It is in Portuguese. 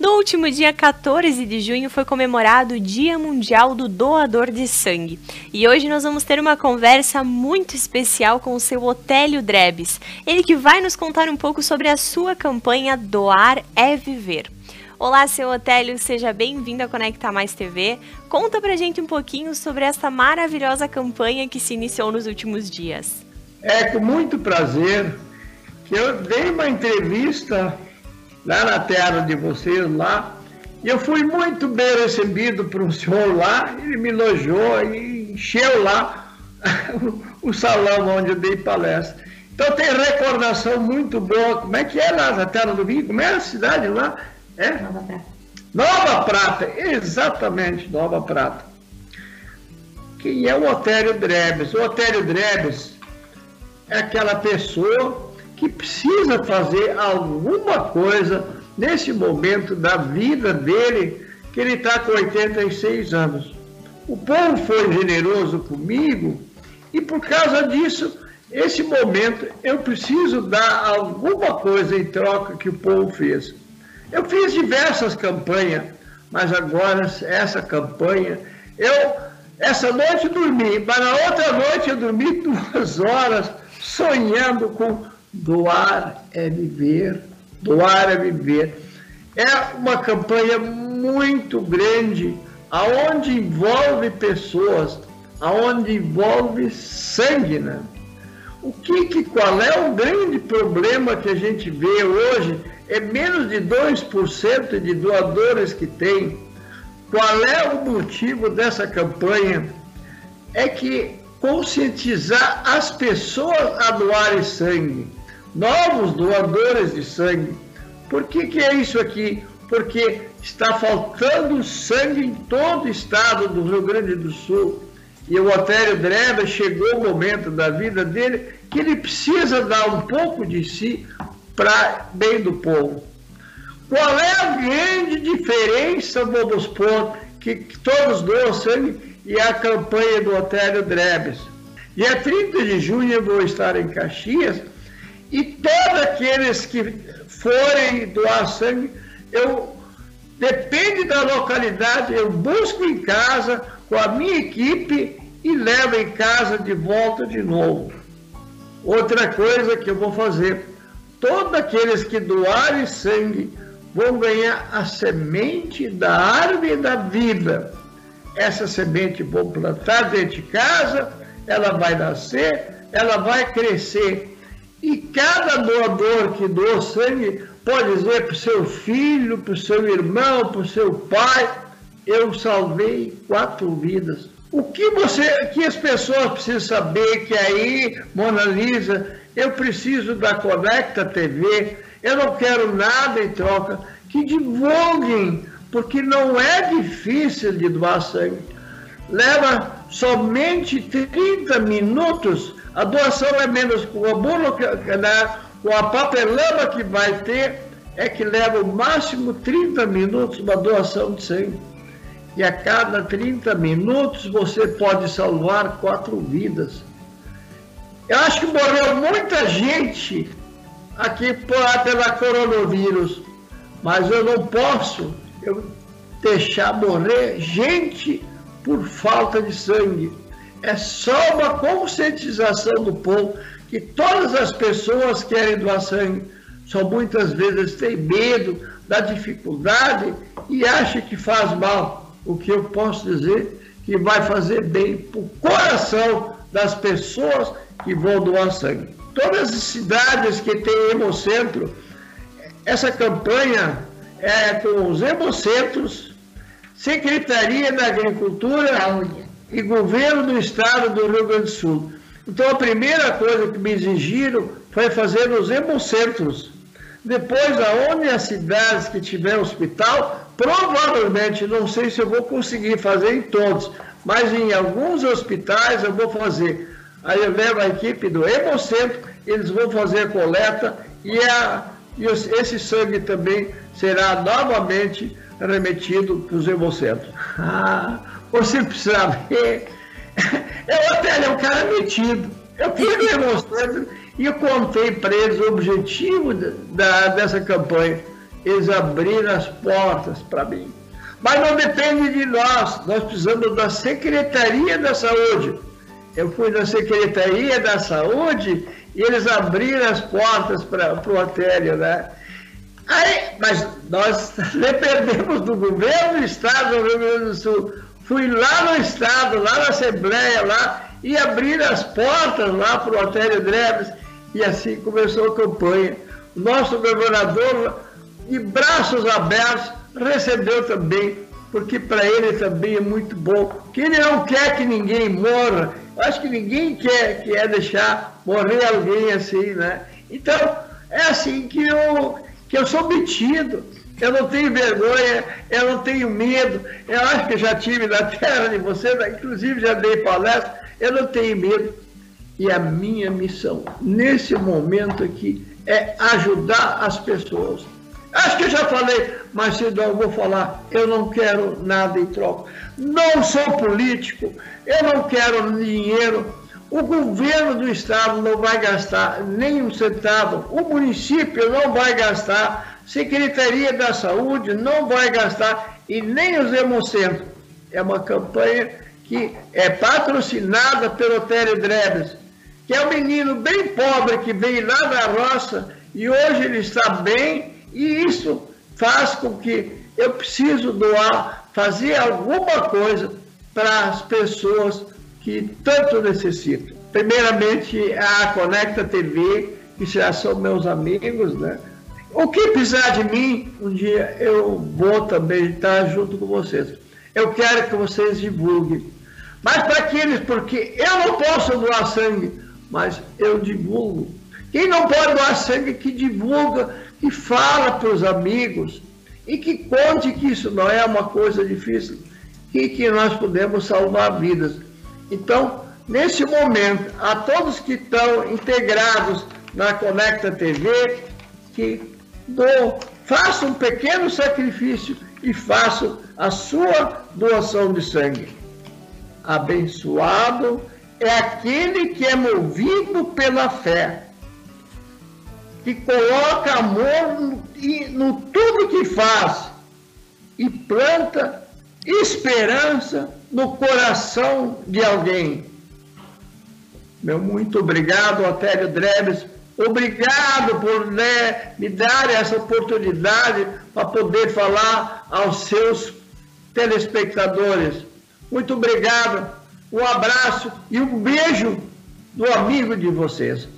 No último dia 14 de junho foi comemorado o Dia Mundial do Doador de Sangue. E hoje nós vamos ter uma conversa muito especial com o seu Otélio Drebes. Ele que vai nos contar um pouco sobre a sua campanha Doar é Viver. Olá, seu Otélio, seja bem-vindo a Conecta Mais TV. Conta pra gente um pouquinho sobre essa maravilhosa campanha que se iniciou nos últimos dias. É com muito prazer que eu dei uma entrevista lá na terra de vocês lá. E eu fui muito bem recebido por um senhor lá, ele me elogiou e encheu lá o salão onde eu dei palestra. Então tem recordação muito boa. Como é que é lá na Terra do Vinho? Como é a cidade lá? É? Nova Prata. Nova Prata, exatamente, Nova Prata. Quem é o Otério Drebes? O Otério Drebes é aquela pessoa que precisa fazer alguma coisa nesse momento da vida dele, que ele está com 86 anos. O povo foi generoso comigo e por causa disso, esse momento eu preciso dar alguma coisa em troca que o povo fez. Eu fiz diversas campanhas, mas agora essa campanha, eu essa noite dormi, mas na outra noite eu dormi duas horas sonhando com Doar é viver, doar é viver. É uma campanha muito grande, aonde envolve pessoas, aonde envolve sangue, né? O que, que qual é o grande problema que a gente vê hoje? É menos de 2% de doadores que tem. Qual é o motivo dessa campanha? É que conscientizar as pessoas a doarem sangue novos doadores de sangue. Por que, que é isso aqui? Porque está faltando sangue em todo o estado do Rio Grande do Sul. E o Otério Dreba chegou o momento da vida dele que ele precisa dar um pouco de si para bem do povo. Qual é a grande diferença, vamos pôr, que, todos doam sangue e a campanha do Otério Drebes? Dia 30 de junho eu vou estar em Caxias e todos aqueles que forem doar sangue, eu depende da localidade, eu busco em casa com a minha equipe e levo em casa de volta de novo. Outra coisa que eu vou fazer, todos aqueles que doarem sangue vão ganhar a semente da árvore da vida. Essa semente vou plantar dentro de casa, ela vai nascer, ela vai crescer e cada doador que doa sangue pode dizer para o seu filho, para o seu irmão, para o seu pai, eu salvei quatro vidas. O que você, que as pessoas precisam saber que aí, Mona Lisa, eu preciso da Conecta TV, eu não quero nada em troca, que divulguem, porque não é difícil de doar sangue. Leva somente 30 minutos a doação é menos com a bolo, né, com a papelama que vai ter, é que leva o máximo 30 minutos uma doação de sangue. E a cada 30 minutos você pode salvar quatro vidas. Eu acho que morreu muita gente aqui pela coronavírus, mas eu não posso eu deixar morrer gente por falta de sangue é só uma conscientização do povo que todas as pessoas querem doar sangue, só muitas vezes têm medo da dificuldade e acham que faz mal. O que eu posso dizer que vai fazer bem para o coração das pessoas que vão doar sangue. Todas as cidades que têm hemocentro, essa campanha é com os hemocentros, Secretaria da Agricultura, Saúde e governo do estado do Rio Grande do Sul. Então a primeira coisa que me exigiram foi fazer os hemocentros. Depois, aonde as cidades que tiver hospital, provavelmente, não sei se eu vou conseguir fazer em todos, mas em alguns hospitais eu vou fazer. Aí eu levo a equipe do Hemocentro, eles vão fazer a coleta e, a, e esse sangue também será novamente remetido para os Hemocentros. Você precisa ver. Eu até é um cara metido. Eu fui demonstrando e contei para eles o objetivo da, dessa campanha. eles abriram as portas para mim. Mas não depende de nós, nós precisamos da Secretaria da Saúde. Eu fui na Secretaria da Saúde e eles abriram as portas para o Otélio, né? Aí, mas nós dependemos do governo do Estado do Rio Grande do Sul. Fui lá no Estado, lá na Assembleia, lá, e abrir as portas lá para o Otélio Dreves. E assim começou a campanha. Nosso governador, de braços abertos, recebeu também, porque para ele também é muito bom. Que ele não quer que ninguém morra. Acho que ninguém quer, quer deixar morrer alguém assim, né? Então, é assim que eu, que eu sou metido. Eu não tenho vergonha, eu não tenho medo. Eu acho que já tive na terra de vocês, inclusive já dei palestra, eu não tenho medo. E a minha missão, nesse momento aqui, é ajudar as pessoas. Acho que eu já falei, mas se não vou falar, eu não quero nada em troca. Não sou político, eu não quero dinheiro. O governo do estado não vai gastar nem um centavo, o município não vai gastar, Secretaria da Saúde não vai gastar e nem os hemocentros. É uma campanha que é patrocinada pelo Télio Drebes, que é um menino bem pobre que veio lá da roça e hoje ele está bem e isso faz com que eu preciso doar, fazer alguma coisa para as pessoas que tanto necessitam. Primeiramente, a Conecta TV, que já são meus amigos, né? O que precisar de mim, um dia eu vou também estar junto com vocês. Eu quero que vocês divulguem. Mas para aqueles, porque eu não posso doar sangue, mas eu divulgo. Quem não pode doar sangue, que divulga, que fala para os amigos e que conte que isso não é uma coisa difícil e que nós podemos salvar vidas. Então, nesse momento, a todos que estão integrados na Conecta TV, que façam um pequeno sacrifício e façam a sua doação de sangue. Abençoado é aquele que é movido pela fé, que coloca amor no, no tudo que faz e planta esperança no coração de alguém. Meu muito obrigado, Otélio Drebes. Obrigado por né, me dar essa oportunidade para poder falar aos seus telespectadores. Muito obrigado, um abraço e um beijo do amigo de vocês.